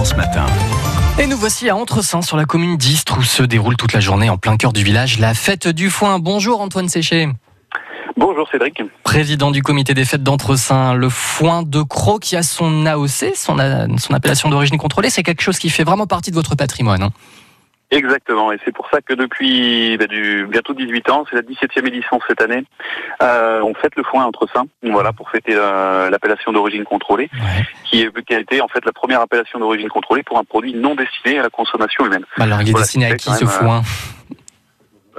France Matin. Et nous voici à Entresaint, sur la commune d'Istres, où se déroule toute la journée en plein cœur du village la fête du foin. Bonjour Antoine Séché. Bonjour Cédric. Président du comité des fêtes d'Entresaint, le foin de Croc qui a son AOC, son, son appellation d'origine contrôlée, c'est quelque chose qui fait vraiment partie de votre patrimoine. Hein. Exactement, et c'est pour ça que depuis bah, du, bientôt 18 ans, c'est la 17e édition cette année, euh, on fête le foin entre saints, voilà, pour fêter l'appellation d'origine contrôlée, qui, qui, a été en fait la première appellation d'origine contrôlée pour un produit non destiné à la consommation humaine. Bah, alors il est destiné à qui ce foin?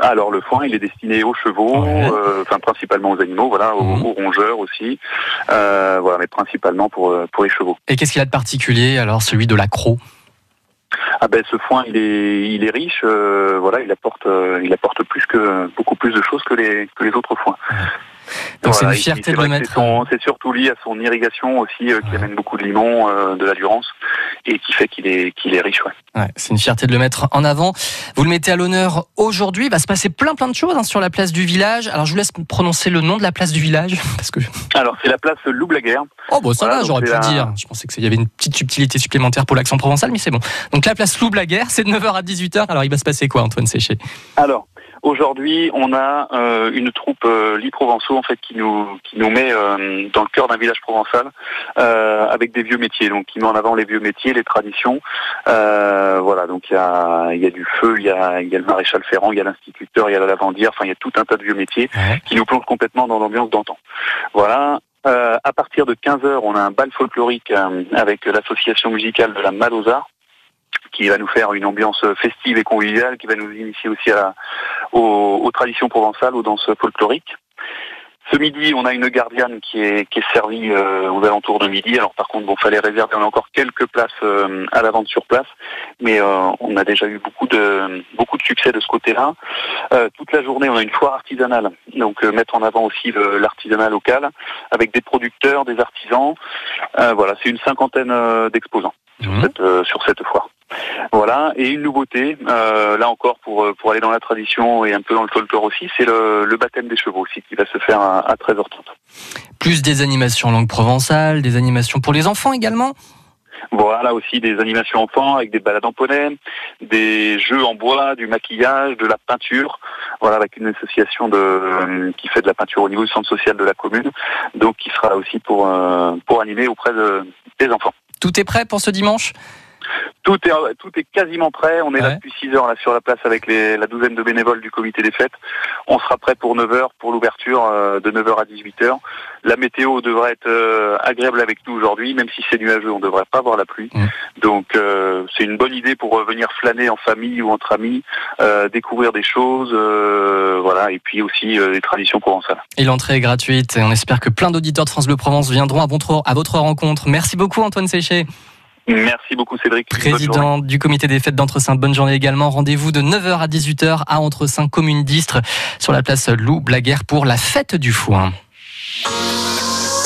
Alors le foin, il est destiné aux chevaux, euh, enfin principalement aux animaux, voilà, aux, mhm. rongeurs aussi, euh, voilà, mais principalement pour pour les chevaux. Et qu'est-ce qu'il a de particulier alors celui de la croix ah ben ce foin il est il est riche, euh, voilà, il apporte euh, il apporte plus que beaucoup plus de choses que les que les autres foins. Donc c'est une fierté de le mettre. C'est surtout lié à son irrigation aussi, euh, qui amène beaucoup de limon, euh, de l'allurance, et qui fait qu'il est, qu'il est riche. Ouais. c'est une fierté de le mettre en avant. Vous le mettez à l'honneur aujourd'hui. Il va se passer plein plein de choses hein, sur la place du village. Alors je vous laisse prononcer le nom de la place du village. Parce que... Alors c'est la place Loublaguerre. Oh bon, ça va, j'aurais pu le dire. Je pensais qu'il y avait une petite subtilité supplémentaire pour l'accent provençal, mais c'est bon. Donc la place Loublaguerre, c'est de 9h à 18h. Alors il va se passer quoi, Antoine Séché? Alors, Aujourd'hui, on a euh, une troupe euh, Provençaux en fait qui nous qui nous met euh, dans le cœur d'un village provençal euh, avec des vieux métiers, donc qui met en avant les vieux métiers, les traditions. voilà, donc il y a il y a du feu, il y a il y a le maréchal ferrand, il y a l'instituteur, il y a la lavandière, enfin il y a tout un tas de vieux métiers qui nous plongent complètement dans l'ambiance d'antan. Voilà. À partir de 15 h on a un bal folklorique avec l'association musicale de la Malozar qui va nous faire une ambiance festive et conviviale, qui va nous initier aussi à aux, traditions provençales, aux danses folkloriques. Ce midi, on a une gardienne qui est, qui est servie euh, aux alentours de midi. Alors par contre, bon, fallait réserver. On a encore quelques places euh, à la vente sur place, mais euh, on a déjà eu beaucoup de beaucoup de succès de ce côté-là. toute la journée, on a une foire artisanale, donc mettre en avant aussi l'artisanat local avec des producteurs, des artisans. voilà, c'est une cinquantaine d'exposants sur mmh. cette sur cette foire. Voilà, et une nouveauté, euh, là encore pour, euh, pour aller dans la tradition et un peu dans le folklore aussi, c'est le, le, baptême des chevaux aussi qui va se faire à, à 13h30. Plus des animations en langue provençale, des animations pour les enfants également voilà aussi des animations enfants avec des balades en poney, des jeux en bois, du maquillage, de la peinture. Voilà avec une association de euh, qui fait de la peinture au niveau du centre social de la commune, donc qui sera aussi pour pour animer auprès de, des enfants. Tout est prêt pour ce dimanche? Tout est, tout est quasiment prêt. On est là depuis 6 heures là, sur la place avec les, la douzaine de bénévoles du comité des fêtes. On sera prêt pour 9 heures pour l'ouverture euh, de 9 heures à 18 heures. La météo devrait être euh, agréable avec nous aujourd'hui, même si c'est nuageux, on ne devrait pas avoir la pluie. Donc euh, c'est une bonne idée pour venir flâner en famille ou entre amis, découvrir des choses, voilà, et puis aussi les traditions provençales. Et l'entrée est gratuite et on espère que plein d'auditeurs de France Bleu Provence viendront à votre, à votre rencontre. Merci beaucoup Antoine Séché. Merci beaucoup Cédric. Président du comité des fêtes d'Entresaint, bonne journée également. Rendez-vous de 9h à 18h à Entresaint, commune d'Istres, sur la place Lou Blaguerre pour la fête du foin.